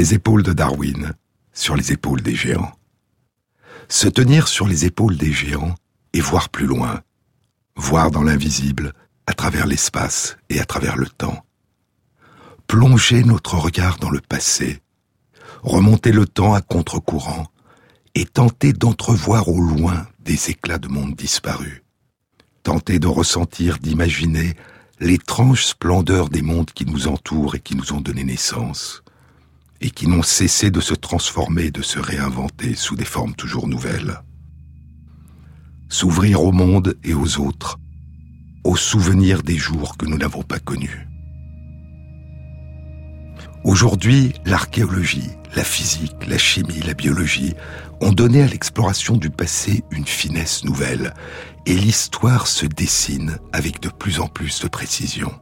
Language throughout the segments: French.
les épaules de Darwin, sur les épaules des géants. Se tenir sur les épaules des géants et voir plus loin, voir dans l'invisible, à travers l'espace et à travers le temps. Plonger notre regard dans le passé, remonter le temps à contre-courant et tenter d'entrevoir au loin des éclats de monde disparus. Tenter de ressentir, d'imaginer l'étrange splendeur des mondes qui nous entourent et qui nous ont donné naissance, et qui n'ont cessé de se transformer de se réinventer sous des formes toujours nouvelles. S'ouvrir au monde et aux autres, aux souvenirs des jours que nous n'avons pas connus. Aujourd'hui, l'archéologie, la physique, la chimie, la biologie ont donné à l'exploration du passé une finesse nouvelle, et l'histoire se dessine avec de plus en plus de précision.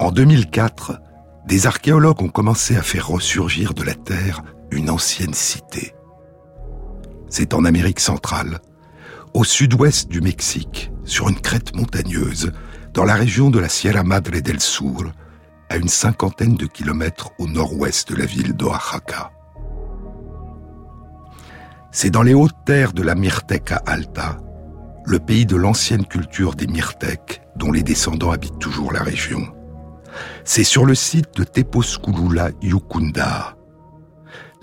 En 2004, des archéologues ont commencé à faire ressurgir de la Terre une ancienne cité. C'est en Amérique centrale, au sud-ouest du Mexique, sur une crête montagneuse, dans la région de la Sierra Madre del Sur, à une cinquantaine de kilomètres au nord-ouest de la ville d'Oaxaca. C'est dans les hautes terres de la Mirteca Alta, le pays de l'ancienne culture des Mirtèques, dont les descendants habitent toujours la région. C'est sur le site de Teposculula Yukunda.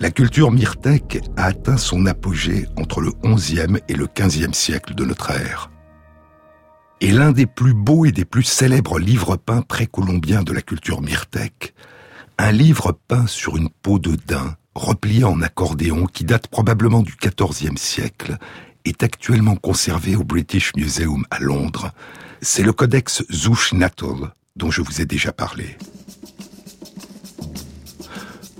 La culture mirtèque a atteint son apogée entre le XIe et le XVe siècle de notre ère est l'un des plus beaux et des plus célèbres livres peints précolombiens de la culture myrtèque. Un livre peint sur une peau de daim, replié en accordéon, qui date probablement du XIVe siècle, est actuellement conservé au British Museum à Londres. C'est le codex Zushnatl, dont je vous ai déjà parlé.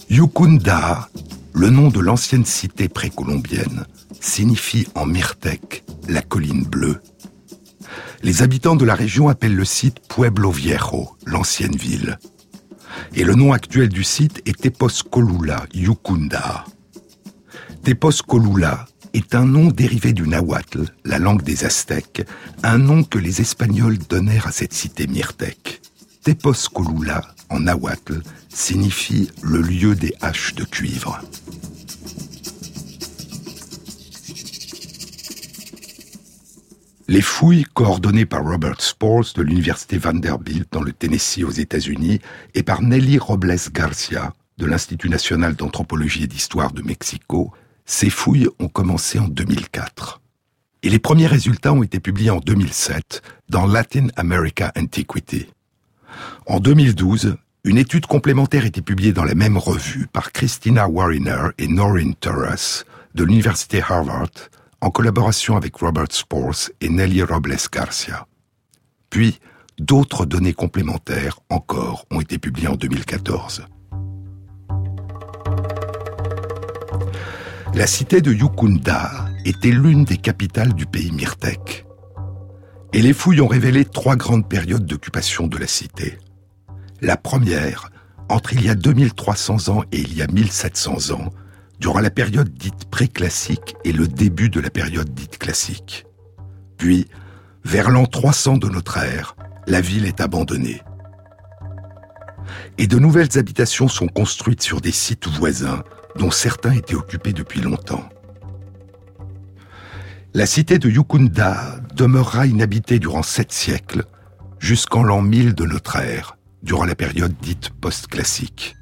Yukunda, le nom de l'ancienne cité précolombienne, signifie en myrtèque la colline bleue les habitants de la région appellent le site Pueblo Viejo, l'ancienne ville. Et le nom actuel du site est Teposcolula, Yucunda. Teposcolula est un nom dérivé du nahuatl, la langue des Aztèques, un nom que les Espagnols donnèrent à cette cité myrtèque. Teposcolula, en nahuatl, signifie le lieu des haches de cuivre. Les fouilles coordonnées par Robert Spores de l'Université Vanderbilt dans le Tennessee aux États-Unis et par Nelly Robles Garcia de l'Institut national d'anthropologie et d'histoire de Mexico, ces fouilles ont commencé en 2004. Et les premiers résultats ont été publiés en 2007 dans Latin America Antiquity. En 2012, une étude complémentaire était publiée dans la même revue par Christina Wariner et Norrin Torres de l'Université Harvard en collaboration avec Robert Spores et Nelly Robles Garcia. Puis, d'autres données complémentaires encore ont été publiées en 2014. La cité de Yukunda était l'une des capitales du pays Myrtèque. Et les fouilles ont révélé trois grandes périodes d'occupation de la cité. La première, entre il y a 2300 ans et il y a 1700 ans, durant la période dite préclassique et le début de la période dite classique. Puis, vers l'an 300 de notre ère, la ville est abandonnée. Et de nouvelles habitations sont construites sur des sites voisins, dont certains étaient occupés depuis longtemps. La cité de Yukunda demeurera inhabitée durant sept siècles, jusqu'en l'an 1000 de notre ère, durant la période dite post-classique.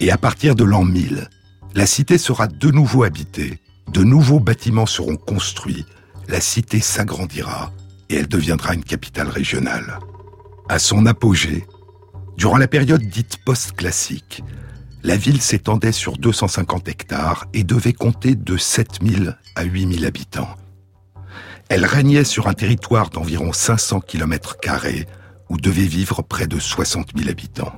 Et à partir de l'an 1000, la cité sera de nouveau habitée, de nouveaux bâtiments seront construits, la cité s'agrandira et elle deviendra une capitale régionale. À son apogée, durant la période dite post-classique, la ville s'étendait sur 250 hectares et devait compter de 7000 à 8000 habitants. Elle régnait sur un territoire d'environ 500 km où devaient vivre près de 60 000 habitants.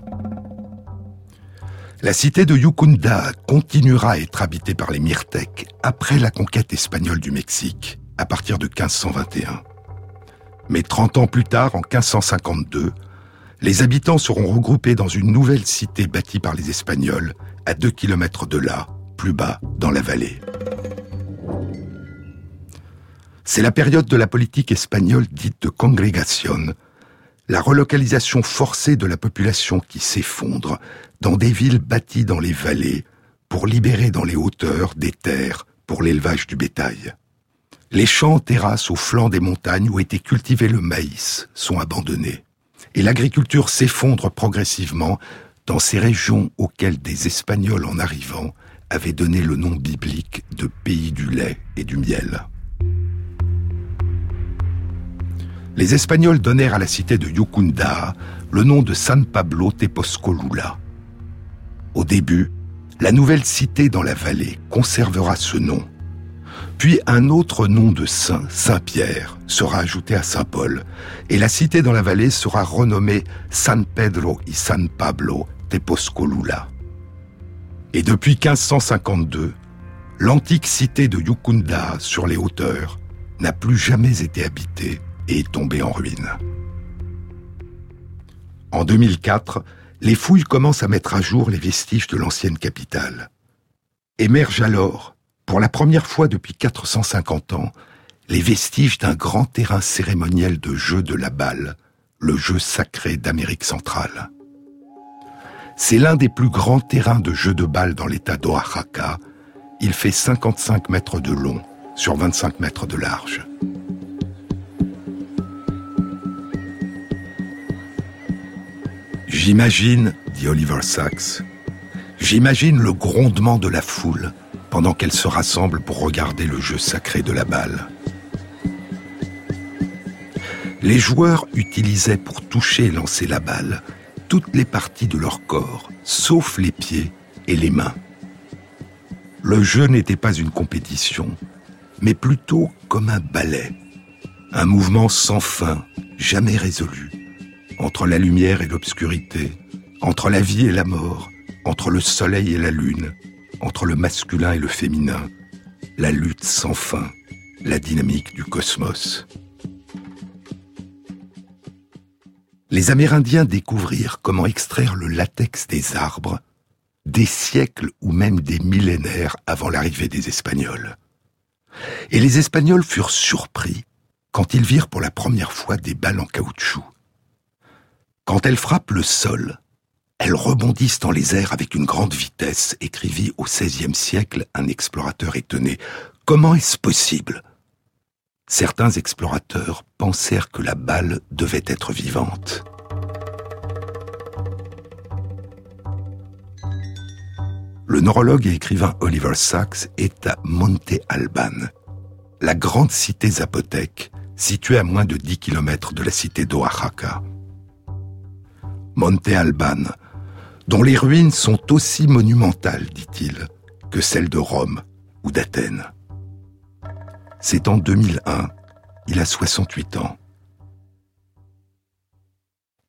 La cité de Yukunda continuera à être habitée par les Myrtèques après la conquête espagnole du Mexique, à partir de 1521. Mais 30 ans plus tard, en 1552, les habitants seront regroupés dans une nouvelle cité bâtie par les Espagnols, à 2 km de là, plus bas, dans la vallée. C'est la période de la politique espagnole dite de congrégation, la relocalisation forcée de la population qui s'effondre dans des villes bâties dans les vallées pour libérer dans les hauteurs des terres pour l'élevage du bétail. Les champs terrasses au flanc des montagnes où était cultivé le maïs sont abandonnés. Et l'agriculture s'effondre progressivement dans ces régions auxquelles des Espagnols en arrivant avaient donné le nom biblique de pays du lait et du miel. Les Espagnols donnèrent à la cité de Yucunda le nom de San Pablo Teposcolula. Au début, la nouvelle cité dans la vallée conservera ce nom. Puis un autre nom de saint, Saint-Pierre, sera ajouté à Saint-Paul, et la cité dans la vallée sera renommée San Pedro y San Pablo Teposcolula. Et depuis 1552, l'antique cité de Yucunda sur les hauteurs n'a plus jamais été habitée est tombée en ruine. En 2004, les fouilles commencent à mettre à jour les vestiges de l'ancienne capitale. Émergent alors, pour la première fois depuis 450 ans, les vestiges d'un grand terrain cérémoniel de jeu de la balle, le jeu sacré d'Amérique centrale. C'est l'un des plus grands terrains de jeu de balle dans l'état d'Oaxaca. Il fait 55 mètres de long sur 25 mètres de large. J'imagine, dit Oliver Sacks, j'imagine le grondement de la foule pendant qu'elle se rassemble pour regarder le jeu sacré de la balle. Les joueurs utilisaient pour toucher et lancer la balle toutes les parties de leur corps, sauf les pieds et les mains. Le jeu n'était pas une compétition, mais plutôt comme un ballet, un mouvement sans fin, jamais résolu entre la lumière et l'obscurité, entre la vie et la mort, entre le soleil et la lune, entre le masculin et le féminin, la lutte sans fin, la dynamique du cosmos. Les Amérindiens découvrirent comment extraire le latex des arbres des siècles ou même des millénaires avant l'arrivée des Espagnols. Et les Espagnols furent surpris quand ils virent pour la première fois des balles en caoutchouc. Quand elles frappent le sol, elles rebondissent dans les airs avec une grande vitesse, écrivit au XVIe siècle un explorateur étonné. Comment est-ce possible? Certains explorateurs pensèrent que la balle devait être vivante. Le neurologue et écrivain Oliver Sacks est à Monte Alban, la grande cité zapotèque située à moins de 10 km de la cité d'Oaxaca. Monte Alban, dont les ruines sont aussi monumentales, dit-il, que celles de Rome ou d'Athènes. C'est en 2001, il a 68 ans.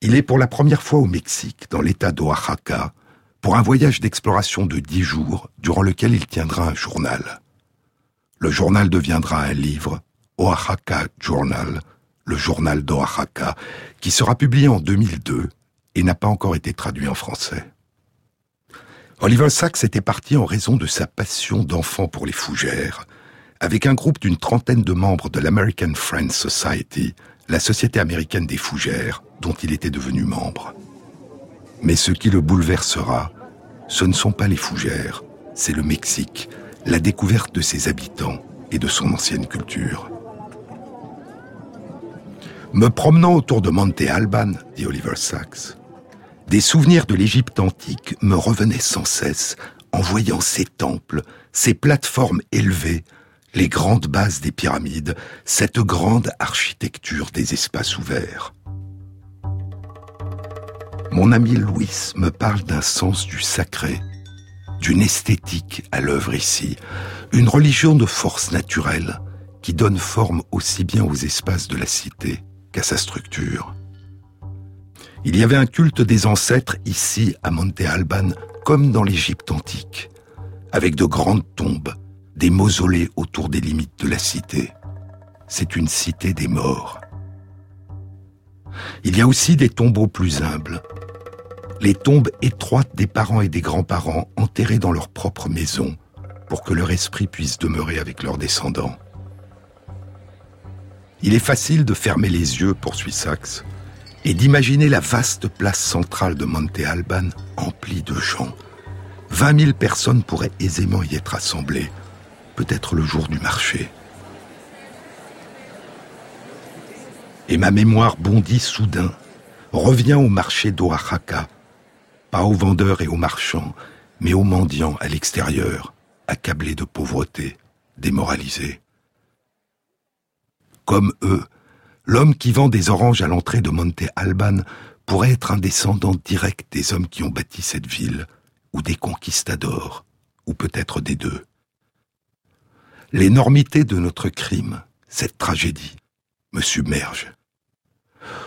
Il est pour la première fois au Mexique, dans l'état d'Oaxaca, pour un voyage d'exploration de dix jours, durant lequel il tiendra un journal. Le journal deviendra un livre, Oaxaca Journal, le journal d'Oaxaca, qui sera publié en 2002 et n'a pas encore été traduit en français. Oliver Sacks était parti en raison de sa passion d'enfant pour les fougères, avec un groupe d'une trentaine de membres de l'American Friends Society, la Société américaine des fougères, dont il était devenu membre. Mais ce qui le bouleversera, ce ne sont pas les fougères, c'est le Mexique, la découverte de ses habitants et de son ancienne culture. Me promenant autour de Monte Alban, dit Oliver Sacks, des souvenirs de l'Égypte antique me revenaient sans cesse en voyant ces temples, ces plateformes élevées, les grandes bases des pyramides, cette grande architecture des espaces ouverts. Mon ami Louis me parle d'un sens du sacré, d'une esthétique à l'œuvre ici, une religion de force naturelle qui donne forme aussi bien aux espaces de la cité qu'à sa structure. Il y avait un culte des ancêtres ici à Monte Alban comme dans l'Égypte antique, avec de grandes tombes, des mausolées autour des limites de la cité. C'est une cité des morts. Il y a aussi des tombeaux plus humbles, les tombes étroites des parents et des grands-parents enterrés dans leur propre maison pour que leur esprit puisse demeurer avec leurs descendants. Il est facile de fermer les yeux, poursuit Saxe, et d'imaginer la vaste place centrale de Monte Alban emplie de gens. 20 000 personnes pourraient aisément y être assemblées, peut-être le jour du marché. Et ma mémoire bondit soudain, revient au marché d'Oaxaca, pas aux vendeurs et aux marchands, mais aux mendiants à l'extérieur, accablés de pauvreté, démoralisés. Comme eux, l'homme qui vend des oranges à l'entrée de Monte Alban pourrait être un descendant direct des hommes qui ont bâti cette ville, ou des conquistadors, ou peut-être des deux. L'énormité de notre crime, cette tragédie, me submerge.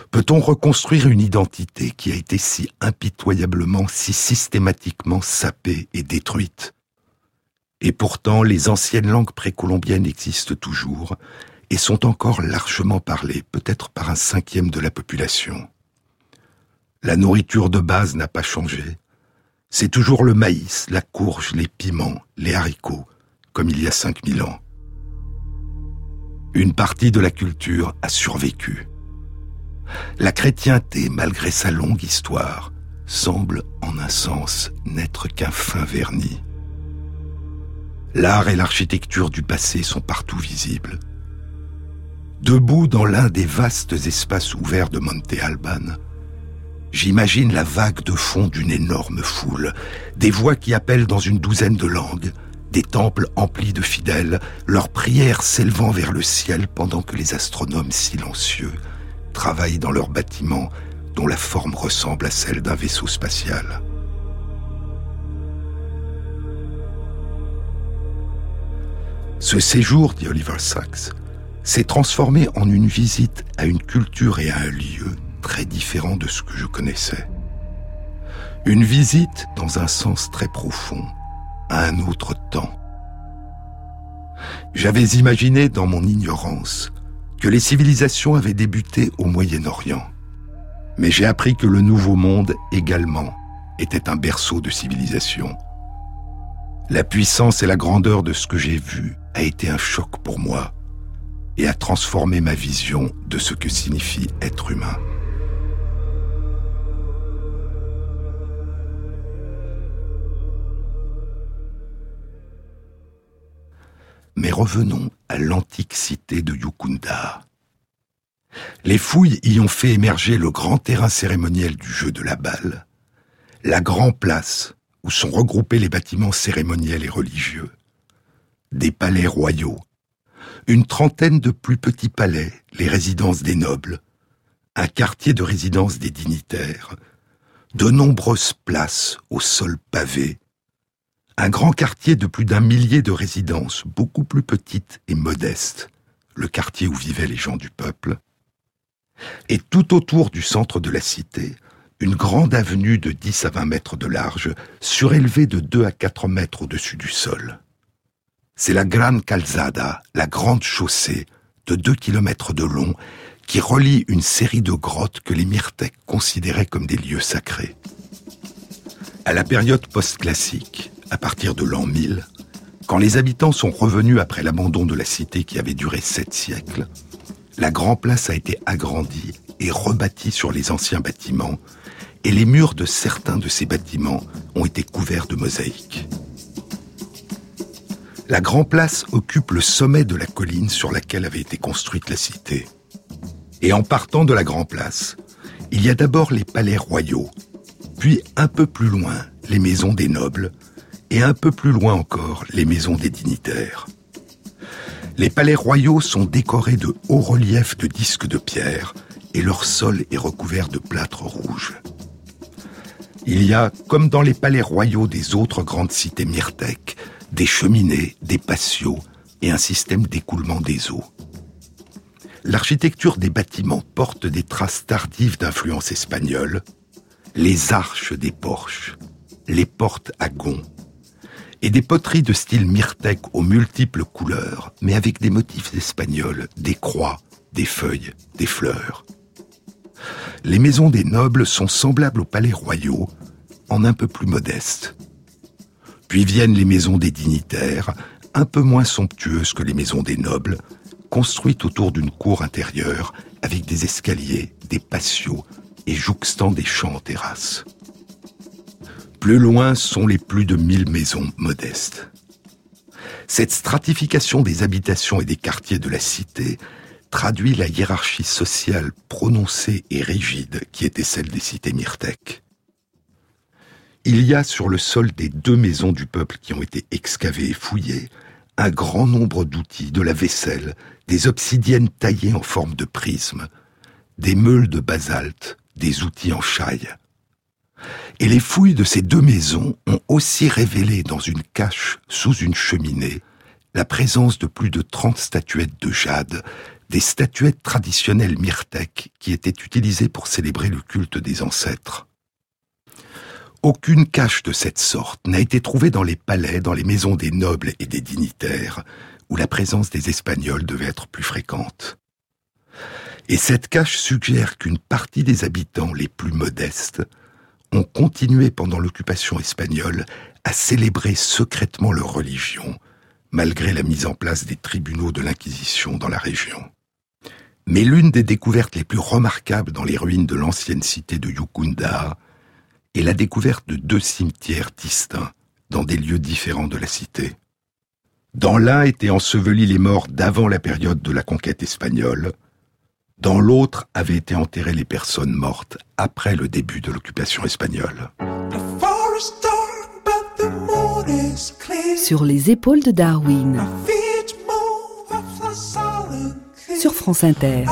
Peut-on reconstruire une identité qui a été si impitoyablement, si systématiquement sapée et détruite? Et pourtant, les anciennes langues précolombiennes existent toujours et sont encore largement parlées, peut-être par un cinquième de la population. La nourriture de base n'a pas changé. C'est toujours le maïs, la courge, les piments, les haricots, comme il y a 5000 ans. Une partie de la culture a survécu. La chrétienté, malgré sa longue histoire, semble en un sens n'être qu'un fin vernis. L'art et l'architecture du passé sont partout visibles. Debout dans l'un des vastes espaces ouverts de Monte Alban, j'imagine la vague de fond d'une énorme foule, des voix qui appellent dans une douzaine de langues, des temples emplis de fidèles, leurs prières s'élevant vers le ciel pendant que les astronomes silencieux travaillent dans leurs bâtiments dont la forme ressemble à celle d'un vaisseau spatial. Ce séjour, dit Oliver Sacks, s'est transformé en une visite à une culture et à un lieu très différents de ce que je connaissais. Une visite dans un sens très profond, à un autre temps. J'avais imaginé dans mon ignorance que les civilisations avaient débuté au Moyen-Orient. Mais j'ai appris que le Nouveau Monde également était un berceau de civilisation. La puissance et la grandeur de ce que j'ai vu a été un choc pour moi et a transformé ma vision de ce que signifie être humain. Mais revenons à l'antique cité de Yukunda. Les fouilles y ont fait émerger le grand terrain cérémoniel du jeu de la balle, la grande place où sont regroupés les bâtiments cérémoniels et religieux, des palais royaux, une trentaine de plus petits palais, les résidences des nobles, un quartier de résidence des dignitaires, de nombreuses places au sol pavé, un grand quartier de plus d'un millier de résidences, beaucoup plus petites et modestes, le quartier où vivaient les gens du peuple, et tout autour du centre de la cité, une grande avenue de 10 à 20 mètres de large, surélevée de 2 à 4 mètres au-dessus du sol. C'est la Gran Calzada, la grande chaussée, de 2 kilomètres de long, qui relie une série de grottes que les Myrtèques considéraient comme des lieux sacrés. À la période post-classique, à partir de l'an 1000, quand les habitants sont revenus après l'abandon de la cité qui avait duré sept siècles, la Grand Place a été agrandie et rebâtie sur les anciens bâtiments, et les murs de certains de ces bâtiments ont été couverts de mosaïques. La Grand Place occupe le sommet de la colline sur laquelle avait été construite la cité. Et en partant de la Grand Place, il y a d'abord les palais royaux, puis un peu plus loin les maisons des nobles, et un peu plus loin encore les maisons des dignitaires. Les palais royaux sont décorés de hauts reliefs de disques de pierre et leur sol est recouvert de plâtre rouge. Il y a, comme dans les palais royaux des autres grandes cités myrtèques, des cheminées, des patios et un système d'écoulement des eaux. L'architecture des bâtiments porte des traces tardives d'influence espagnole, les arches des porches, les portes à gonds, et des poteries de style myrtèque aux multiples couleurs, mais avec des motifs espagnols, des croix, des feuilles, des fleurs. Les maisons des nobles sont semblables aux palais royaux, en un peu plus modestes. Puis viennent les maisons des dignitaires, un peu moins somptueuses que les maisons des nobles, construites autour d'une cour intérieure, avec des escaliers, des patios, et jouxtant des champs en terrasse. Plus loin sont les plus de mille maisons modestes. Cette stratification des habitations et des quartiers de la cité traduit la hiérarchie sociale prononcée et rigide qui était celle des cités myrtèques. Il y a sur le sol des deux maisons du peuple qui ont été excavées et fouillées un grand nombre d'outils, de la vaisselle, des obsidiennes taillées en forme de prisme, des meules de basalte, des outils en chaille. Et les fouilles de ces deux maisons ont aussi révélé dans une cache sous une cheminée la présence de plus de 30 statuettes de jade, des statuettes traditionnelles myrtèques qui étaient utilisées pour célébrer le culte des ancêtres. Aucune cache de cette sorte n'a été trouvée dans les palais, dans les maisons des nobles et des dignitaires, où la présence des Espagnols devait être plus fréquente. Et cette cache suggère qu'une partie des habitants les plus modestes ont continué pendant l'occupation espagnole à célébrer secrètement leur religion, malgré la mise en place des tribunaux de l'Inquisition dans la région. Mais l'une des découvertes les plus remarquables dans les ruines de l'ancienne cité de Yukunda est la découverte de deux cimetières distincts dans des lieux différents de la cité. Dans l'un étaient ensevelis les morts d'avant la période de la conquête espagnole, dans l'autre avaient été enterrées les personnes mortes après le début de l'occupation espagnole. Sur les épaules de Darwin. Sur France Inter.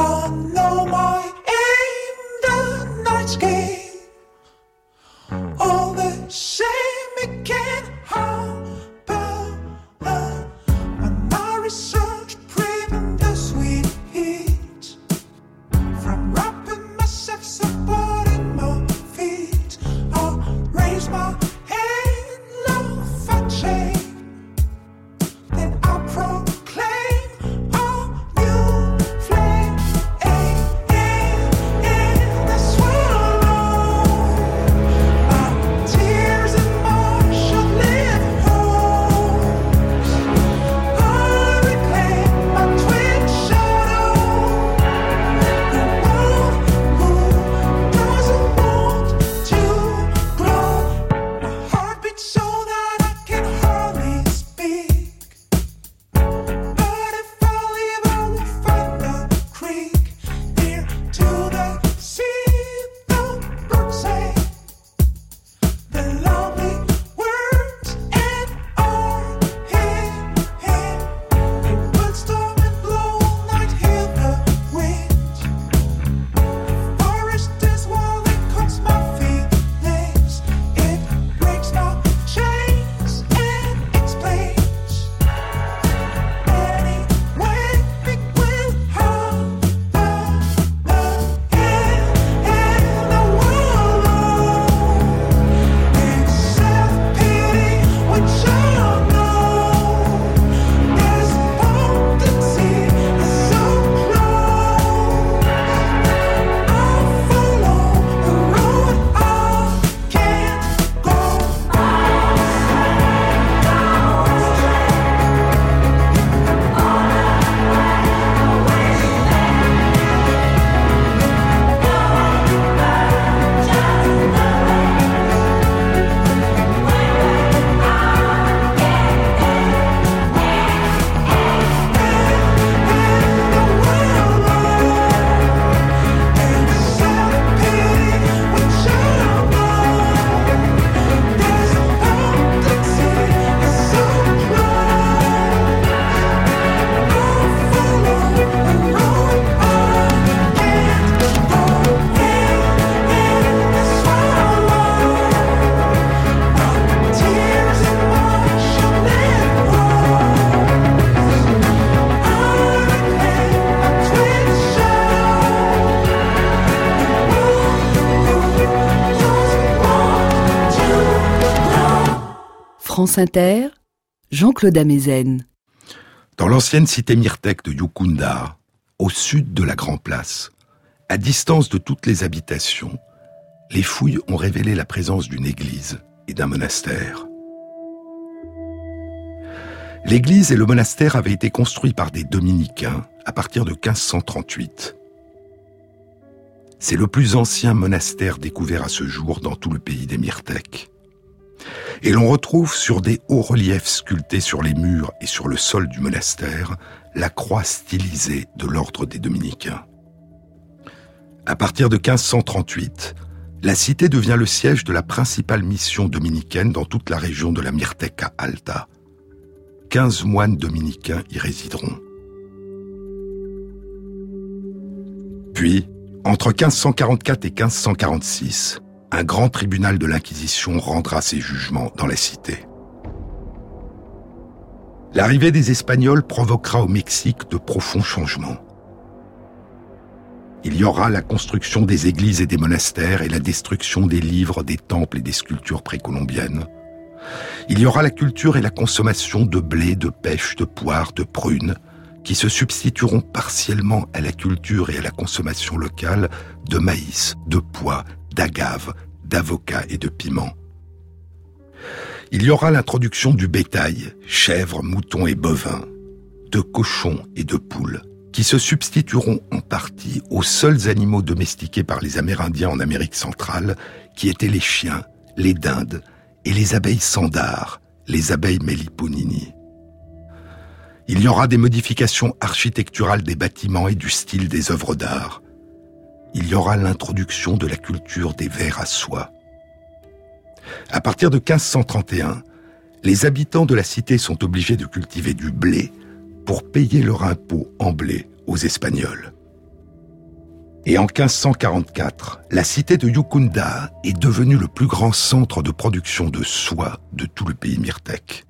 Jean-Claude Amezen. Dans l'ancienne cité myrtèque de Yukunda, au sud de la Grand Place, à distance de toutes les habitations, les fouilles ont révélé la présence d'une église et d'un monastère. L'église et le monastère avaient été construits par des dominicains à partir de 1538. C'est le plus ancien monastère découvert à ce jour dans tout le pays des Myrtèques. Et l'on retrouve sur des hauts reliefs sculptés sur les murs et sur le sol du monastère la croix stylisée de l'ordre des dominicains. À partir de 1538, la cité devient le siège de la principale mission dominicaine dans toute la région de la Myrteca Alta. 15 moines dominicains y résideront. Puis, entre 1544 et 1546, un grand tribunal de l'Inquisition rendra ses jugements dans la cité. L'arrivée des Espagnols provoquera au Mexique de profonds changements. Il y aura la construction des églises et des monastères et la destruction des livres, des temples et des sculptures précolombiennes. Il y aura la culture et la consommation de blé, de pêche, de poires, de prunes, qui se substitueront partiellement à la culture et à la consommation locale de maïs, de pois, d'agave, d'avocat et de piment. Il y aura l'introduction du bétail, chèvres, moutons et bovins, de cochons et de poules, qui se substitueront en partie aux seuls animaux domestiqués par les Amérindiens en Amérique centrale, qui étaient les chiens, les dindes et les abeilles sandars, les abeilles Meliponini. Il y aura des modifications architecturales des bâtiments et du style des œuvres d'art. Il y aura l'introduction de la culture des vers à soie. À partir de 1531, les habitants de la cité sont obligés de cultiver du blé pour payer leur impôt en blé aux Espagnols. Et en 1544, la cité de Yukunda est devenue le plus grand centre de production de soie de tout le pays myrtèque.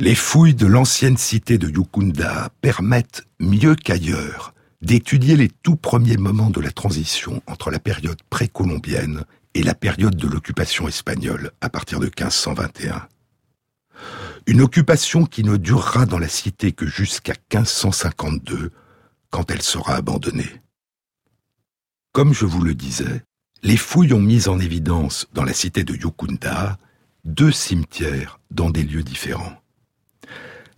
Les fouilles de l'ancienne cité de Yukunda permettent, mieux qu'ailleurs, d'étudier les tout premiers moments de la transition entre la période précolombienne et la période de l'occupation espagnole à partir de 1521. Une occupation qui ne durera dans la cité que jusqu'à 1552, quand elle sera abandonnée. Comme je vous le disais, les fouilles ont mis en évidence dans la cité de Yukunda deux cimetières dans des lieux différents.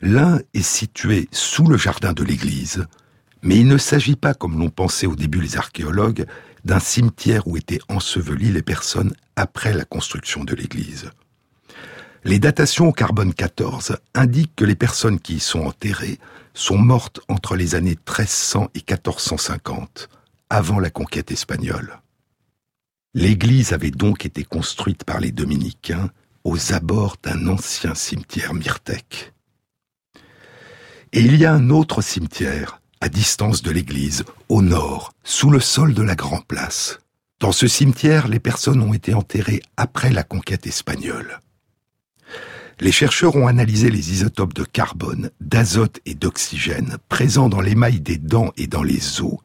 L'un est situé sous le jardin de l'église, mais il ne s'agit pas, comme l'ont pensé au début les archéologues, d'un cimetière où étaient ensevelies les personnes après la construction de l'église. Les datations au carbone 14 indiquent que les personnes qui y sont enterrées sont mortes entre les années 1300 et 1450, avant la conquête espagnole. L'église avait donc été construite par les dominicains aux abords d'un ancien cimetière myrtèque. Et il y a un autre cimetière, à distance de l'église, au nord, sous le sol de la Grand Place. Dans ce cimetière, les personnes ont été enterrées après la conquête espagnole les chercheurs ont analysé les isotopes de carbone, d'azote et d'oxygène présents dans l'émail des dents et dans les os,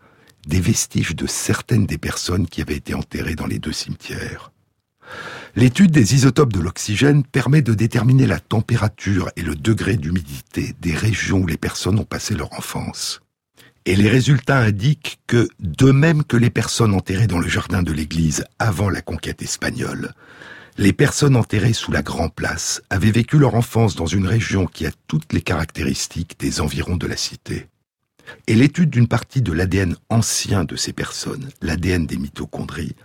des vestiges de certaines des personnes qui avaient été enterrées dans les deux cimetières. L'étude des isotopes de l'oxygène permet de déterminer la température et le degré d'humidité des régions où les personnes ont passé leur enfance. Et les résultats indiquent que, de même que les personnes enterrées dans le jardin de l'église avant la conquête espagnole, les personnes enterrées sous la Grand Place avaient vécu leur enfance dans une région qui a toutes les caractéristiques des environs de la cité. Et l'étude d'une partie de l'ADN ancien de ces personnes, l'ADN des mitochondries,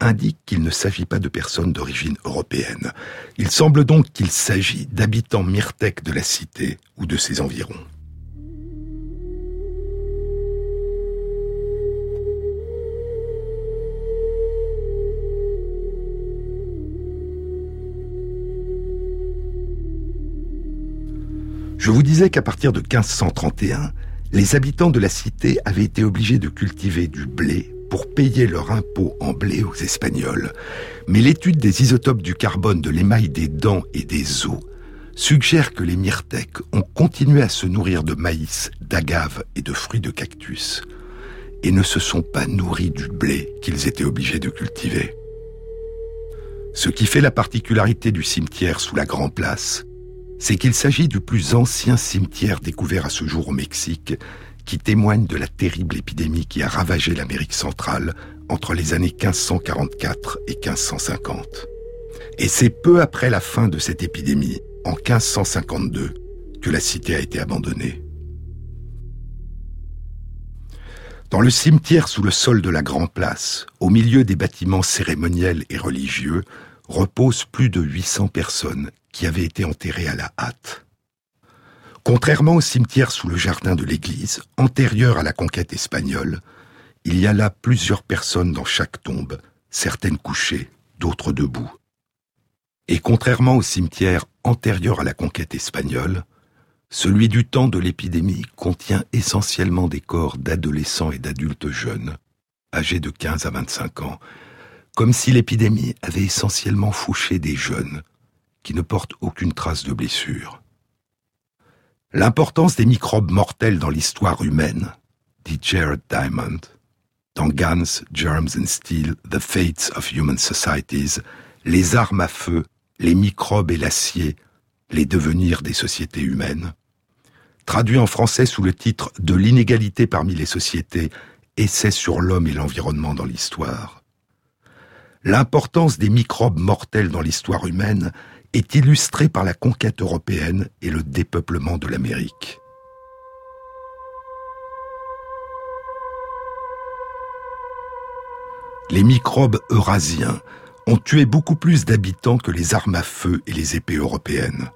indique qu'il ne s'agit pas de personnes d'origine européenne. Il semble donc qu'il s'agit d'habitants myrtèques de la cité ou de ses environs. Je vous disais qu'à partir de 1531, les habitants de la cité avaient été obligés de cultiver du blé pour payer leur impôt en blé aux Espagnols. Mais l'étude des isotopes du carbone de l'émail des dents et des os suggère que les myrtèques ont continué à se nourrir de maïs, d'agaves et de fruits de cactus, et ne se sont pas nourris du blé qu'ils étaient obligés de cultiver. Ce qui fait la particularité du cimetière sous la Grand Place, c'est qu'il s'agit du plus ancien cimetière découvert à ce jour au Mexique, qui témoigne de la terrible épidémie qui a ravagé l'Amérique centrale entre les années 1544 et 1550. Et c'est peu après la fin de cette épidémie, en 1552, que la cité a été abandonnée. Dans le cimetière sous le sol de la Grand Place, au milieu des bâtiments cérémoniels et religieux, reposent plus de 800 personnes qui avaient été enterrées à la hâte. Contrairement au cimetière sous le jardin de l'église, antérieur à la conquête espagnole, il y a là plusieurs personnes dans chaque tombe, certaines couchées, d'autres debout. Et contrairement au cimetière antérieur à la conquête espagnole, celui du temps de l'épidémie contient essentiellement des corps d'adolescents et d'adultes jeunes, âgés de 15 à 25 ans, comme si l'épidémie avait essentiellement fouché des jeunes ne portent aucune trace de blessure. L'importance des microbes mortels dans l'histoire humaine, dit Jared Diamond, dans Guns, Germs and Steel, The Fates of Human Societies, les armes à feu, les microbes et l'acier, les devenirs des sociétés humaines, traduit en français sous le titre De l'inégalité parmi les sociétés, essai sur l'homme et l'environnement dans l'histoire. L'importance des microbes mortels dans l'histoire humaine est illustrée par la conquête européenne et le dépeuplement de l'Amérique. Les microbes eurasiens ont tué beaucoup plus d'habitants que les armes à feu et les épées européennes.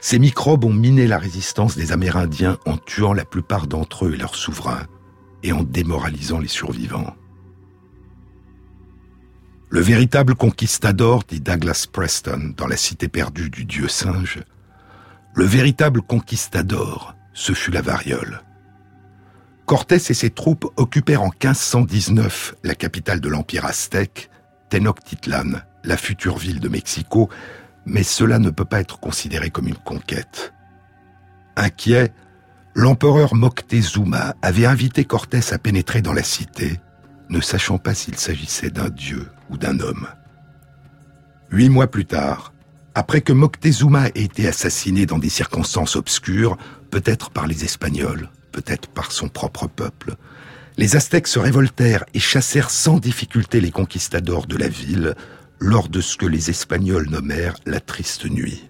Ces microbes ont miné la résistance des Amérindiens en tuant la plupart d'entre eux et leurs souverains, et en démoralisant les survivants. Le véritable conquistador, dit Douglas Preston dans La cité perdue du dieu singe, le véritable conquistador, ce fut la variole. Cortés et ses troupes occupèrent en 1519 la capitale de l'Empire aztèque, Tenochtitlan, la future ville de Mexico, mais cela ne peut pas être considéré comme une conquête. Inquiet, l'empereur Moctezuma avait invité Cortés à pénétrer dans la cité, ne sachant pas s'il s'agissait d'un dieu ou d'un homme. Huit mois plus tard, après que Moctezuma ait été assassiné dans des circonstances obscures, peut-être par les Espagnols, peut-être par son propre peuple, les Aztèques se révoltèrent et chassèrent sans difficulté les conquistadors de la ville, lors de ce que les Espagnols nommèrent la triste nuit.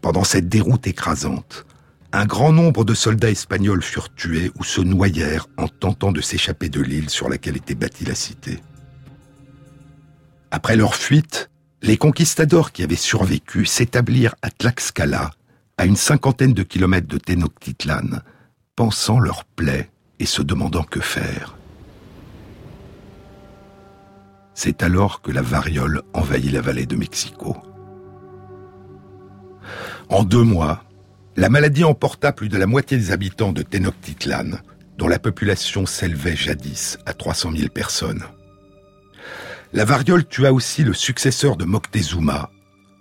Pendant cette déroute écrasante, un grand nombre de soldats espagnols furent tués ou se noyèrent en tentant de s'échapper de l'île sur laquelle était bâtie la cité. Après leur fuite, les conquistadors qui avaient survécu s'établirent à Tlaxcala, à une cinquantaine de kilomètres de Tenochtitlan, pensant leur plaie et se demandant que faire. C'est alors que la variole envahit la vallée de Mexico. En deux mois, la maladie emporta plus de la moitié des habitants de Tenochtitlan, dont la population s'élevait jadis à 300 000 personnes. La variole tua aussi le successeur de Moctezuma,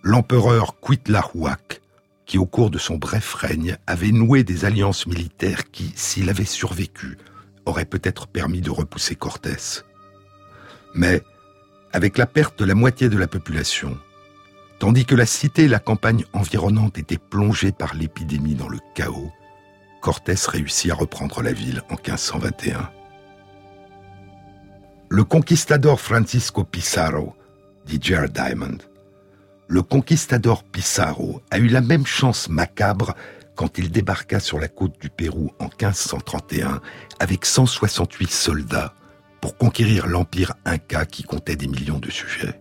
l'empereur Cuitlahuac, qui au cours de son bref règne avait noué des alliances militaires qui, s'il avait survécu, auraient peut-être permis de repousser Cortés. Mais avec la perte de la moitié de la population, tandis que la cité et la campagne environnante étaient plongées par l'épidémie dans le chaos, Cortés réussit à reprendre la ville en 1521. Le conquistador Francisco Pizarro, dit Jared Diamond, le conquistador Pizarro a eu la même chance macabre quand il débarqua sur la côte du Pérou en 1531 avec 168 soldats pour conquérir l'empire inca qui comptait des millions de sujets.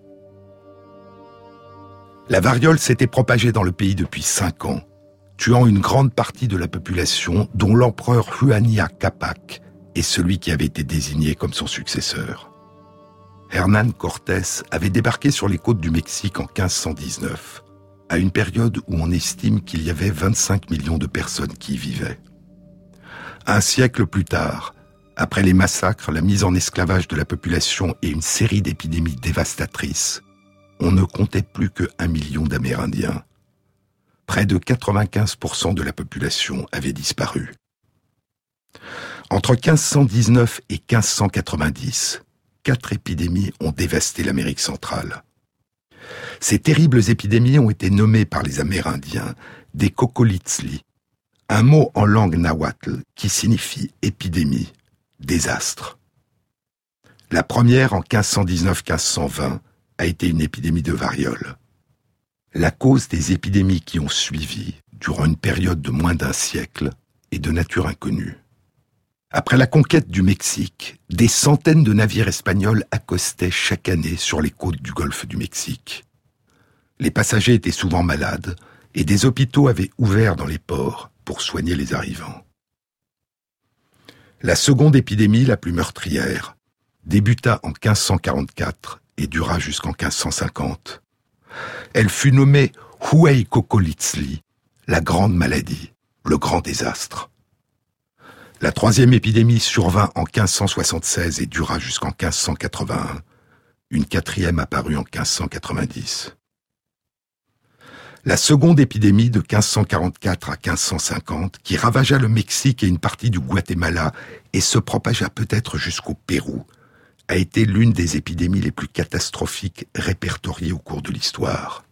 La variole s'était propagée dans le pays depuis cinq ans, tuant une grande partie de la population, dont l'empereur Juania Capac est celui qui avait été désigné comme son successeur. Hernán Cortés avait débarqué sur les côtes du Mexique en 1519, à une période où on estime qu'il y avait 25 millions de personnes qui y vivaient. Un siècle plus tard, après les massacres, la mise en esclavage de la population et une série d'épidémies dévastatrices, on ne comptait plus que un million d'Amérindiens. Près de 95% de la population avait disparu. Entre 1519 et 1590, quatre épidémies ont dévasté l'Amérique centrale. Ces terribles épidémies ont été nommées par les Amérindiens des cocolitzli, un mot en langue nahuatl qui signifie épidémie désastre. La première, en 1519-1520, a été une épidémie de variole. La cause des épidémies qui ont suivi, durant une période de moins d'un siècle, est de nature inconnue. Après la conquête du Mexique, des centaines de navires espagnols accostaient chaque année sur les côtes du golfe du Mexique. Les passagers étaient souvent malades et des hôpitaux avaient ouvert dans les ports pour soigner les arrivants. La seconde épidémie, la plus meurtrière, débuta en 1544 et dura jusqu'en 1550. Elle fut nommée Huey Kokolitzli, la grande maladie, le grand désastre. La troisième épidémie survint en 1576 et dura jusqu'en 1581. Une quatrième apparut en 1590. La seconde épidémie de 1544 à 1550, qui ravagea le Mexique et une partie du Guatemala et se propagea peut-être jusqu'au Pérou, a été l'une des épidémies les plus catastrophiques répertoriées au cours de l'histoire.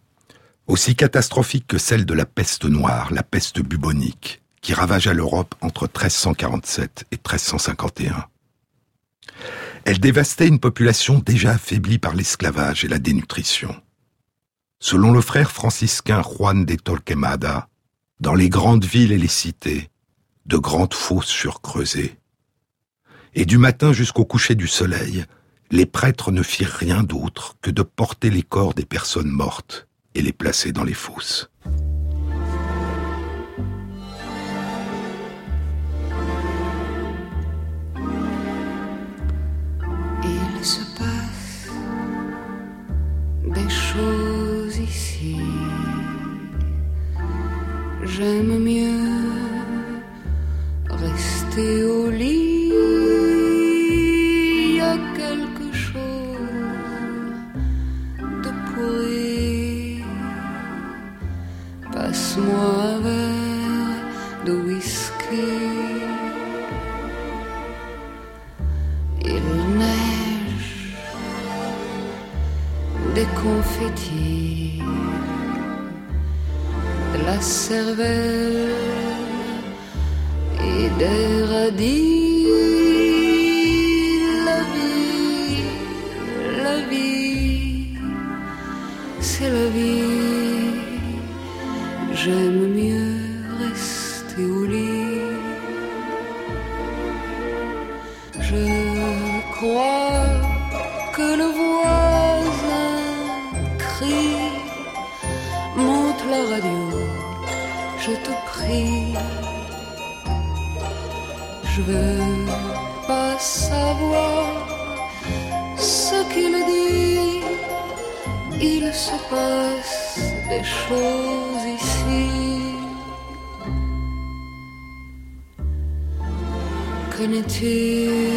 Aussi catastrophique que celle de la peste noire, la peste bubonique, qui ravagea l'Europe entre 1347 et 1351. Elle dévastait une population déjà affaiblie par l'esclavage et la dénutrition. Selon le frère franciscain Juan de Torquemada, dans les grandes villes et les cités, de grandes fosses furent creusées. Et du matin jusqu'au coucher du soleil, les prêtres ne firent rien d'autre que de porter les corps des personnes mortes et les placer dans les fosses. Il se passe des choses ici. J'aime mieux rester au lit. Passe-moi un verre de whisky. Il neige des confettis, de la cervelle et des radis. La vie, la vie, c'est la vie. J'aime mieux rester au lit. Je crois que le voisin crie, monte la radio, je te prie. Je veux pas savoir ce qu'il dit. Il se passe des choses eternity.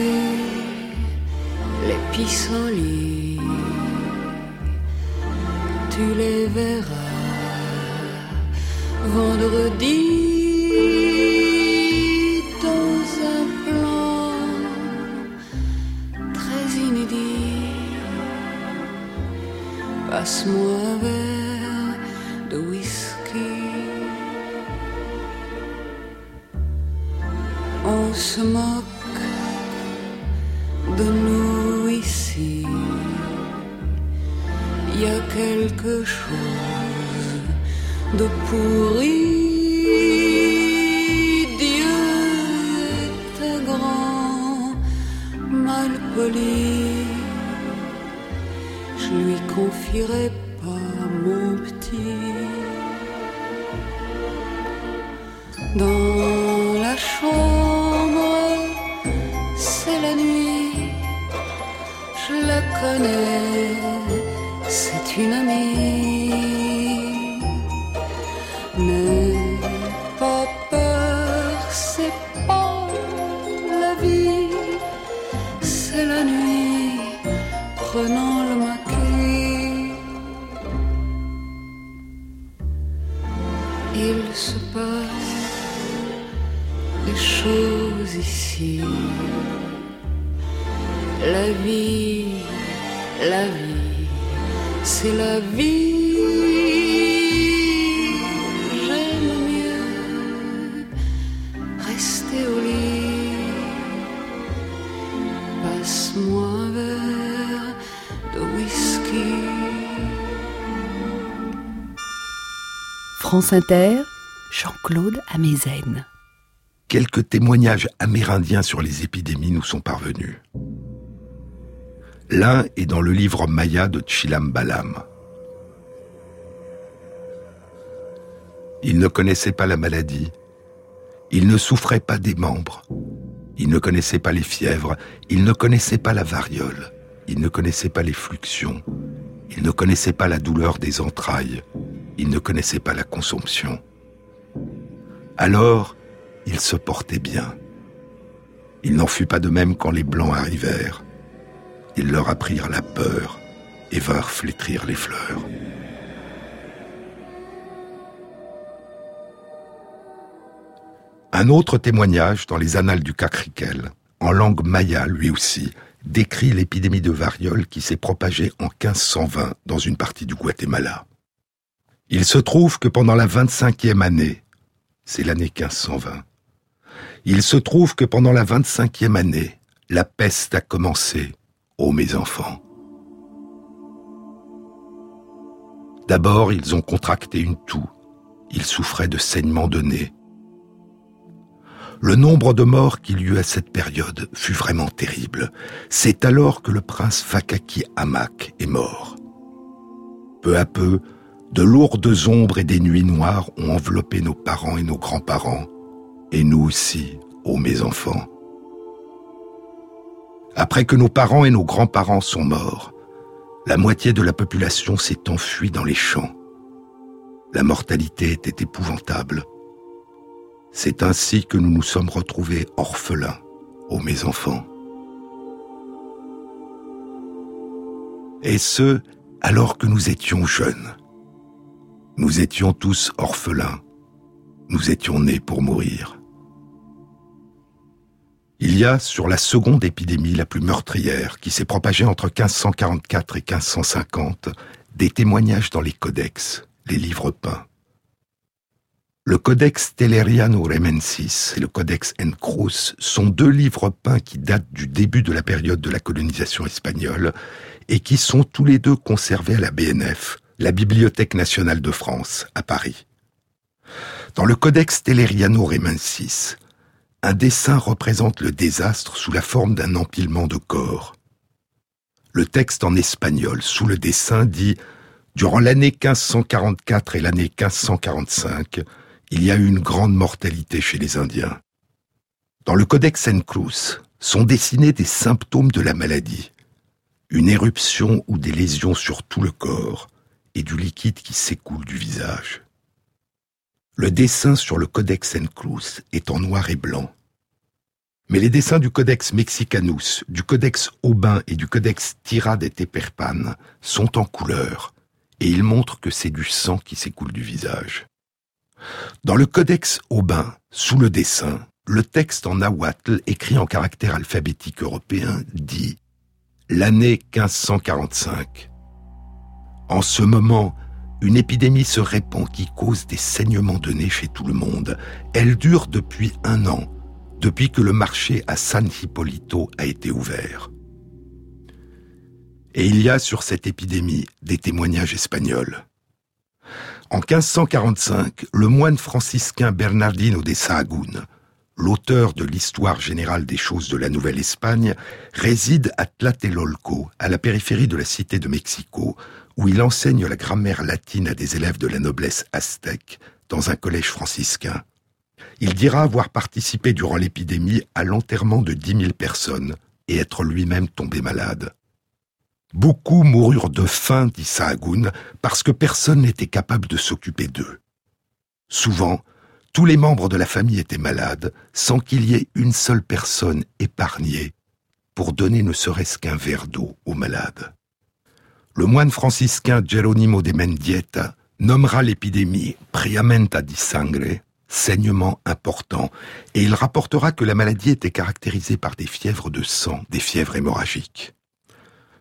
De pourri. Dieu un grand mal poli. Je lui confierai pas mon petit. Dans la chambre, c'est la nuit. Je la connais, c'est une amie. France Inter, Jean-Claude Amezen. quelques témoignages amérindiens sur les épidémies nous sont parvenus. L'un est dans le livre Maya de Chilam Balam. Il ne connaissait pas la maladie. Il ne souffrait pas des membres. Il ne connaissait pas les fièvres. Il ne connaissait pas la variole. Il ne connaissait pas les fluxions. Il ne connaissait pas la douleur des entrailles. Il ne connaissait pas la consomption. Alors, il se portait bien. Il n'en fut pas de même quand les Blancs arrivèrent. Ils leur apprirent la peur et vinrent flétrir les fleurs. Un autre témoignage dans les annales du Cacriquel, en langue maya lui aussi, décrit l'épidémie de variole qui s'est propagée en 1520 dans une partie du Guatemala. Il se trouve que pendant la 25e année, c'est l'année 1520, il se trouve que pendant la 25e année, la peste a commencé, ô mes enfants. D'abord, ils ont contracté une toux. Ils souffraient de saignements de nez, le nombre de morts qu'il y eut à cette période fut vraiment terrible. C'est alors que le prince Fakaki Amak est mort. Peu à peu, de lourdes ombres et des nuits noires ont enveloppé nos parents et nos grands-parents, et nous aussi, ô mes enfants. Après que nos parents et nos grands-parents sont morts, la moitié de la population s'est enfuie dans les champs. La mortalité était épouvantable. C'est ainsi que nous nous sommes retrouvés orphelins, ô mes enfants. Et ce, alors que nous étions jeunes. Nous étions tous orphelins. Nous étions nés pour mourir. Il y a, sur la seconde épidémie la plus meurtrière, qui s'est propagée entre 1544 et 1550, des témoignages dans les codex, les livres peints. Le Codex Telleriano Remensis et le Codex Encruz sont deux livres peints qui datent du début de la période de la colonisation espagnole et qui sont tous les deux conservés à la BNF, la Bibliothèque nationale de France, à Paris. Dans le Codex Telleriano Remensis, un dessin représente le désastre sous la forme d'un empilement de corps. Le texte en espagnol sous le dessin dit Durant l'année 1544 et l'année 1545, il y a eu une grande mortalité chez les Indiens. Dans le Codex Encruz sont dessinés des symptômes de la maladie, une éruption ou des lésions sur tout le corps et du liquide qui s'écoule du visage. Le dessin sur le Codex Encruz est en noir et blanc. Mais les dessins du Codex Mexicanus, du Codex Aubin et du Codex Tira de Teperpan sont en couleur, et ils montrent que c'est du sang qui s'écoule du visage. Dans le codex Aubin, sous le dessin, le texte en nahuatl écrit en caractère alphabétique européen dit l'année 1545. En ce moment, une épidémie se répand qui cause des saignements de nez chez tout le monde. Elle dure depuis un an, depuis que le marché à San Hipólito a été ouvert. Et il y a sur cette épidémie des témoignages espagnols. En 1545, le moine franciscain Bernardino de Sahagún, l'auteur de l'histoire générale des choses de la Nouvelle-Espagne, réside à Tlatelolco, à la périphérie de la cité de Mexico, où il enseigne la grammaire latine à des élèves de la noblesse aztèque dans un collège franciscain. Il dira avoir participé durant l'épidémie à l'enterrement de dix mille personnes et être lui-même tombé malade. Beaucoup moururent de faim, dit Sahagún, parce que personne n'était capable de s'occuper d'eux. Souvent, tous les membres de la famille étaient malades, sans qu'il y ait une seule personne épargnée pour donner ne serait-ce qu'un verre d'eau aux malades. Le moine franciscain Geronimo de Mendieta nommera l'épidémie Priamenta di Sangre, saignement important, et il rapportera que la maladie était caractérisée par des fièvres de sang, des fièvres hémorragiques.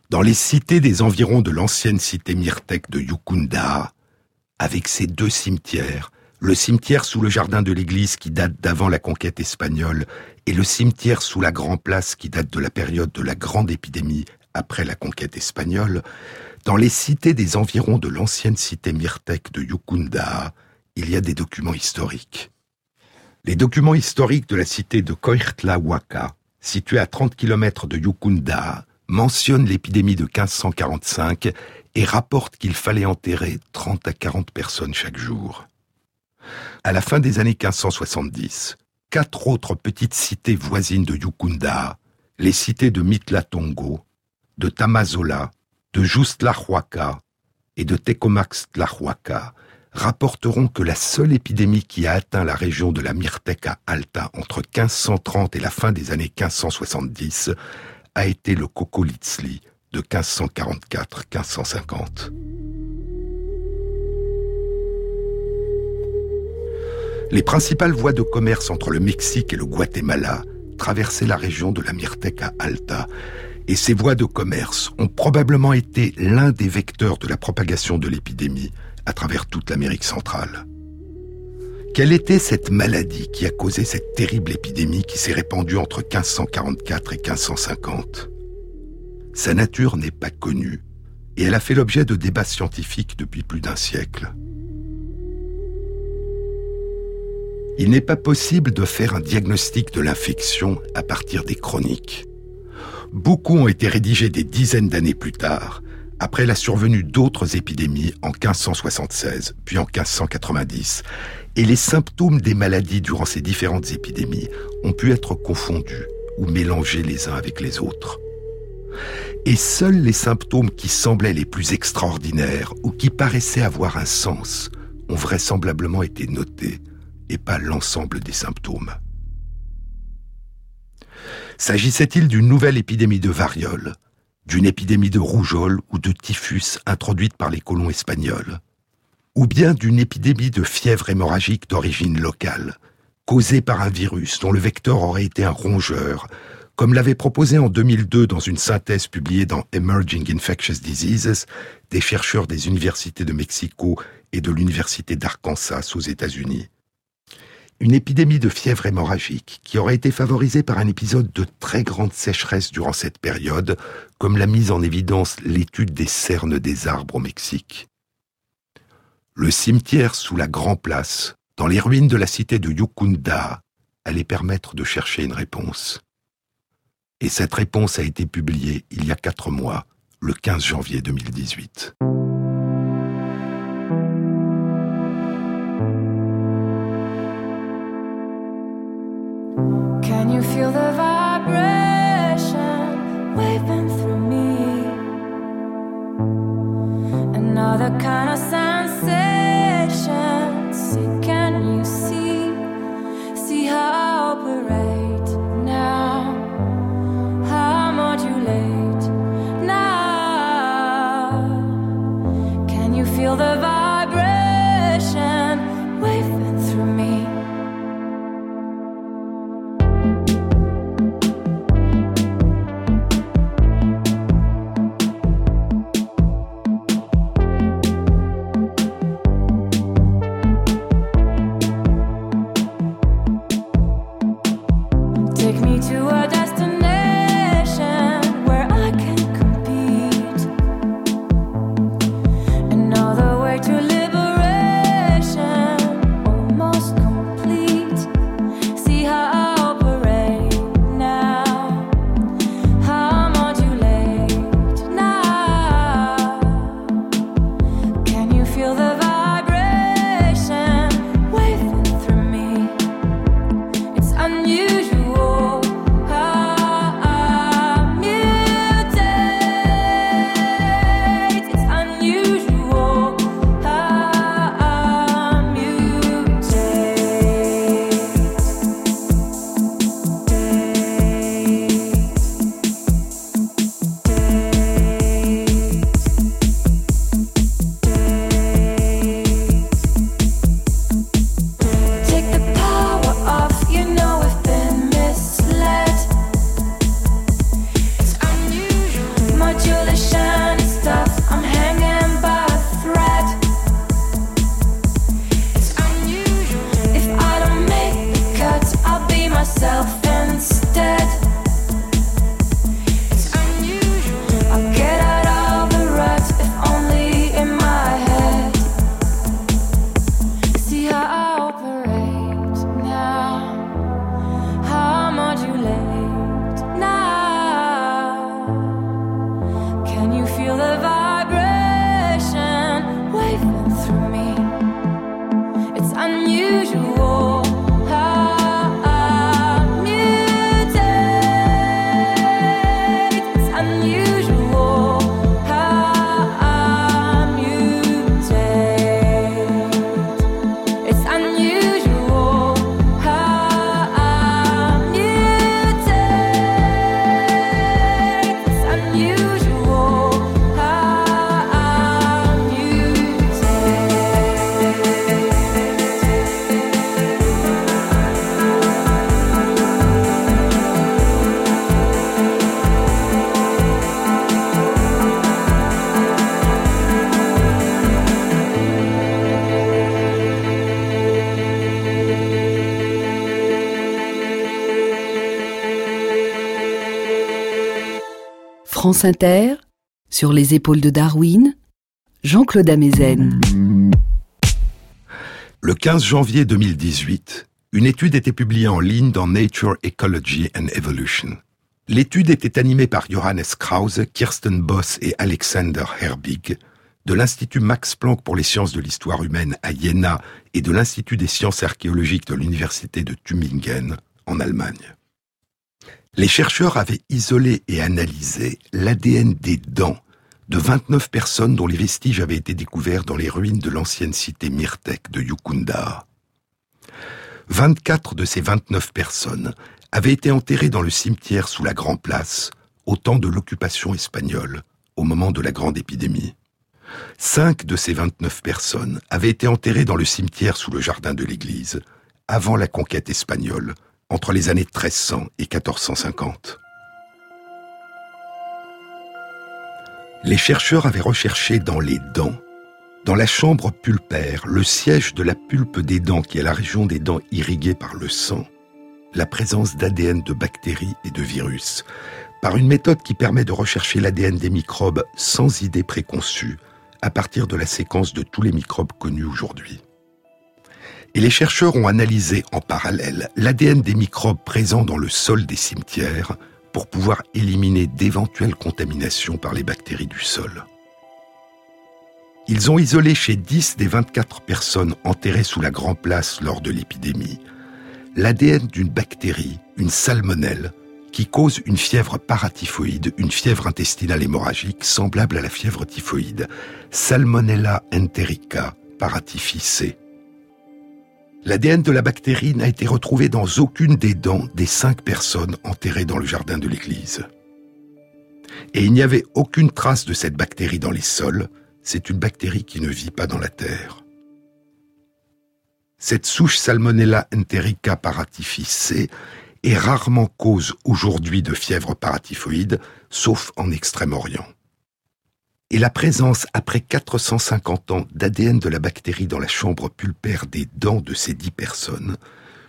Dans les cités des environs de l'ancienne cité myrtèque de Yukunda, avec ses deux cimetières, le cimetière sous le jardin de l'église qui date d'avant la conquête espagnole et le cimetière sous la Grand Place qui date de la période de la grande épidémie après la conquête espagnole, dans les cités des environs de l'ancienne cité myrtèque de Yukunda, il y a des documents historiques. Les documents historiques de la cité de Coirtlahuaca, située à 30 km de Yukunda, mentionnent l'épidémie de 1545 et rapportent qu'il fallait enterrer 30 à 40 personnes chaque jour. À la fin des années 1570, quatre autres petites cités voisines de Yukunda, les cités de Mitlatongo, de Tamazola, de Justlahuaca et de Tecomaxtlahuaca, rapporteront que la seule épidémie qui a atteint la région de la Mirteca Alta entre 1530 et la fin des années 1570 a été le Cocolitzli de 1544-1550. Les principales voies de commerce entre le Mexique et le Guatemala traversaient la région de la Mirteca Alta, et ces voies de commerce ont probablement été l'un des vecteurs de la propagation de l'épidémie à travers toute l'Amérique centrale. Quelle était cette maladie qui a causé cette terrible épidémie qui s'est répandue entre 1544 et 1550 Sa nature n'est pas connue et elle a fait l'objet de débats scientifiques depuis plus d'un siècle. Il n'est pas possible de faire un diagnostic de l'infection à partir des chroniques. Beaucoup ont été rédigés des dizaines d'années plus tard, après la survenue d'autres épidémies en 1576, puis en 1590, et les symptômes des maladies durant ces différentes épidémies ont pu être confondus ou mélangés les uns avec les autres. Et seuls les symptômes qui semblaient les plus extraordinaires ou qui paraissaient avoir un sens ont vraisemblablement été notés et pas l'ensemble des symptômes. S'agissait-il d'une nouvelle épidémie de variole, d'une épidémie de rougeole ou de typhus introduite par les colons espagnols, ou bien d'une épidémie de fièvre hémorragique d'origine locale, causée par un virus dont le vecteur aurait été un rongeur, comme l'avait proposé en 2002 dans une synthèse publiée dans Emerging Infectious Diseases des chercheurs des universités de Mexico et de l'université d'Arkansas aux États-Unis une épidémie de fièvre hémorragique qui aurait été favorisée par un épisode de très grande sécheresse durant cette période, comme l'a mise en évidence l'étude des cernes des arbres au Mexique. Le cimetière sous la Grand Place, dans les ruines de la cité de Yukunda, allait permettre de chercher une réponse. Et cette réponse a été publiée il y a quatre mois, le 15 janvier 2018. Inter, sur les épaules de Darwin, Jean-Claude Amezen. Le 15 janvier 2018, une étude était publiée en ligne dans Nature Ecology and Evolution. L'étude était animée par Johannes Krause, Kirsten Boss et Alexander Herbig, de l'Institut Max Planck pour les sciences de l'histoire humaine à Jena et de l'Institut des sciences archéologiques de l'Université de Tübingen en Allemagne. Les chercheurs avaient isolé et analysé l'ADN des dents de 29 personnes dont les vestiges avaient été découverts dans les ruines de l'ancienne cité Myrtek de Yukunda. 24 de ces 29 personnes avaient été enterrées dans le cimetière sous la Grand Place au temps de l'occupation espagnole, au moment de la grande épidémie. Cinq de ces 29 personnes avaient été enterrées dans le cimetière sous le jardin de l'église, avant la conquête espagnole, entre les années 1300 et 1450. Les chercheurs avaient recherché dans les dents, dans la chambre pulpaire, le siège de la pulpe des dents qui est la région des dents irriguées par le sang, la présence d'ADN de bactéries et de virus, par une méthode qui permet de rechercher l'ADN des microbes sans idée préconçue, à partir de la séquence de tous les microbes connus aujourd'hui. Et les chercheurs ont analysé en parallèle l'ADN des microbes présents dans le sol des cimetières pour pouvoir éliminer d'éventuelles contaminations par les bactéries du sol. Ils ont isolé chez 10 des 24 personnes enterrées sous la Grand Place lors de l'épidémie l'ADN d'une bactérie, une salmonelle, qui cause une fièvre paratyphoïde, une fièvre intestinale hémorragique semblable à la fièvre typhoïde, Salmonella enterica paratyphi L'ADN de la bactérie n'a été retrouvé dans aucune des dents des cinq personnes enterrées dans le jardin de l'église. Et il n'y avait aucune trace de cette bactérie dans les sols, c'est une bactérie qui ne vit pas dans la terre. Cette souche Salmonella enterica paratyphi est rarement cause aujourd'hui de fièvre paratyphoïde, sauf en Extrême-Orient. Et la présence, après 450 ans, d'ADN de la bactérie dans la chambre pulpaire des dents de ces dix personnes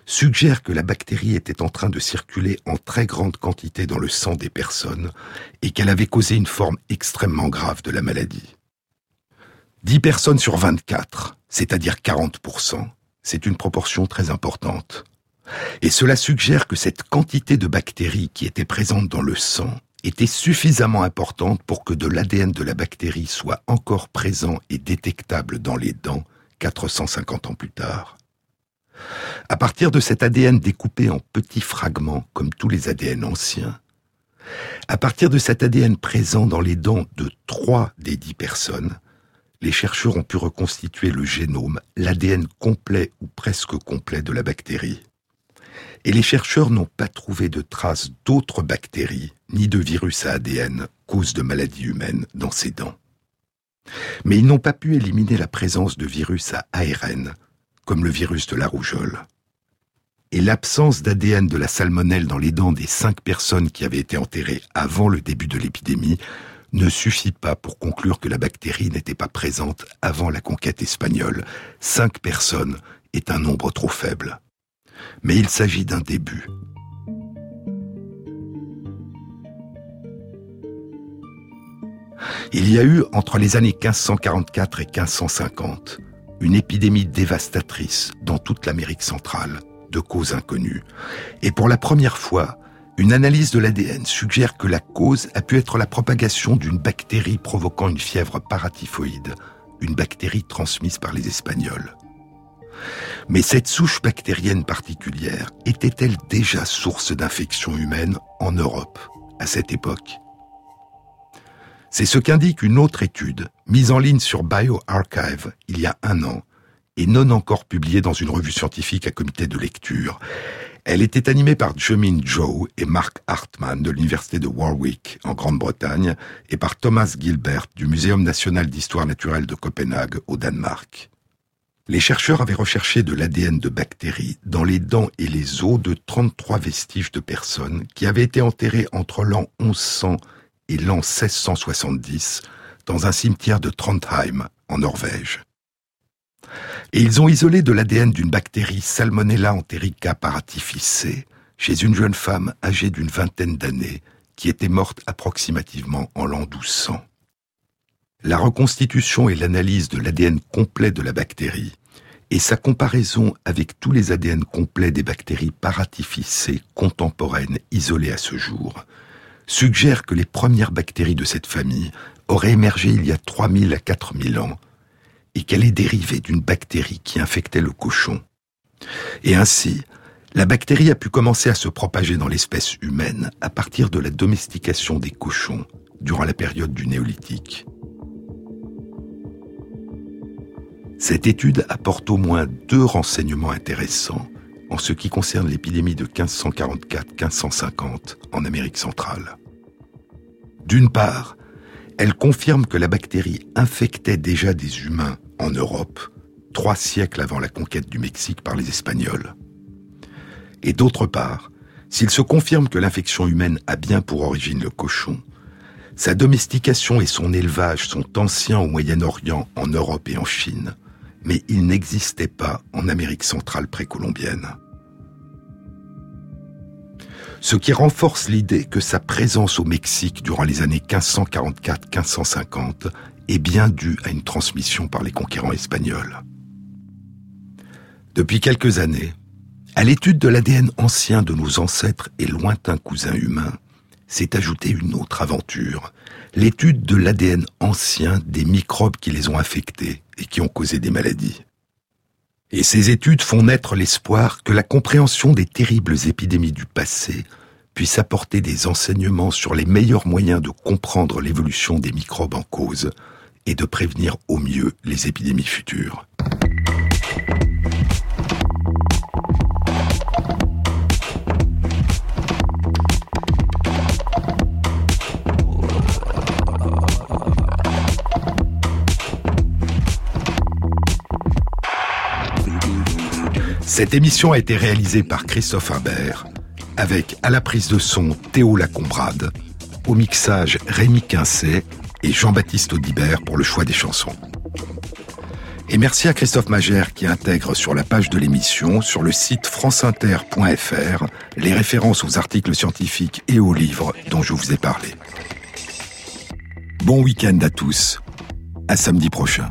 suggère que la bactérie était en train de circuler en très grande quantité dans le sang des personnes et qu'elle avait causé une forme extrêmement grave de la maladie. 10 personnes sur 24, c'est-à-dire 40%, c'est une proportion très importante. Et cela suggère que cette quantité de bactéries qui était présente dans le sang était suffisamment importante pour que de l'ADN de la bactérie soit encore présent et détectable dans les dents 450 ans plus tard. À partir de cet ADN découpé en petits fragments comme tous les ADN anciens, à partir de cet ADN présent dans les dents de trois des dix personnes, les chercheurs ont pu reconstituer le génome, l'ADN complet ou presque complet de la bactérie. Et les chercheurs n'ont pas trouvé de traces d'autres bactéries, ni de virus à ADN, cause de maladies humaines, dans ces dents. Mais ils n'ont pas pu éliminer la présence de virus à ARN, comme le virus de la rougeole. Et l'absence d'ADN de la salmonelle dans les dents des cinq personnes qui avaient été enterrées avant le début de l'épidémie ne suffit pas pour conclure que la bactérie n'était pas présente avant la conquête espagnole. Cinq personnes est un nombre trop faible. Mais il s'agit d'un début. Il y a eu, entre les années 1544 et 1550, une épidémie dévastatrice dans toute l'Amérique centrale, de causes inconnues. Et pour la première fois, une analyse de l'ADN suggère que la cause a pu être la propagation d'une bactérie provoquant une fièvre paratyphoïde, une bactérie transmise par les Espagnols. Mais cette souche bactérienne particulière était-elle déjà source d'infection humaine en Europe à cette époque? C'est ce qu'indique une autre étude mise en ligne sur BioArchive il y a un an et non encore publiée dans une revue scientifique à comité de lecture. Elle était animée par Jomin Joe et Mark Hartman de l'Université de Warwick en Grande-Bretagne et par Thomas Gilbert du Muséum national d'histoire naturelle de Copenhague au Danemark. Les chercheurs avaient recherché de l'ADN de bactéries dans les dents et les os de 33 vestiges de personnes qui avaient été enterrées entre l'an 1100 et l'an 1670 dans un cimetière de Trondheim, en Norvège. Et ils ont isolé de l'ADN d'une bactérie Salmonella enterica paratyphi chez une jeune femme âgée d'une vingtaine d'années qui était morte approximativement en l'an 1200. La reconstitution et l'analyse de l'ADN complet de la bactérie et sa comparaison avec tous les ADN complets des bactéries paratyphicées contemporaines isolées à ce jour suggèrent que les premières bactéries de cette famille auraient émergé il y a 3000 à 4000 ans et qu'elle est dérivée d'une bactérie qui infectait le cochon. Et ainsi, la bactérie a pu commencer à se propager dans l'espèce humaine à partir de la domestication des cochons durant la période du néolithique. Cette étude apporte au moins deux renseignements intéressants en ce qui concerne l'épidémie de 1544-1550 en Amérique centrale. D'une part, elle confirme que la bactérie infectait déjà des humains en Europe trois siècles avant la conquête du Mexique par les Espagnols. Et d'autre part, s'il se confirme que l'infection humaine a bien pour origine le cochon, sa domestication et son élevage sont anciens au Moyen-Orient, en Europe et en Chine, mais il n'existait pas en Amérique centrale précolombienne. Ce qui renforce l'idée que sa présence au Mexique durant les années 1544-1550 est bien due à une transmission par les conquérants espagnols. Depuis quelques années, à l'étude de l'ADN ancien de nos ancêtres et lointains cousins humains, s'est ajoutée une autre aventure, l'étude de l'ADN ancien des microbes qui les ont affectés et qui ont causé des maladies. Et ces études font naître l'espoir que la compréhension des terribles épidémies du passé puisse apporter des enseignements sur les meilleurs moyens de comprendre l'évolution des microbes en cause et de prévenir au mieux les épidémies futures. Cette émission a été réalisée par Christophe Imbert, avec à la prise de son Théo Lacombrade, au mixage Rémi Quincet et Jean-Baptiste Audibert pour le choix des chansons. Et merci à Christophe Magère qui intègre sur la page de l'émission, sur le site franceinter.fr, les références aux articles scientifiques et aux livres dont je vous ai parlé. Bon week-end à tous. À samedi prochain.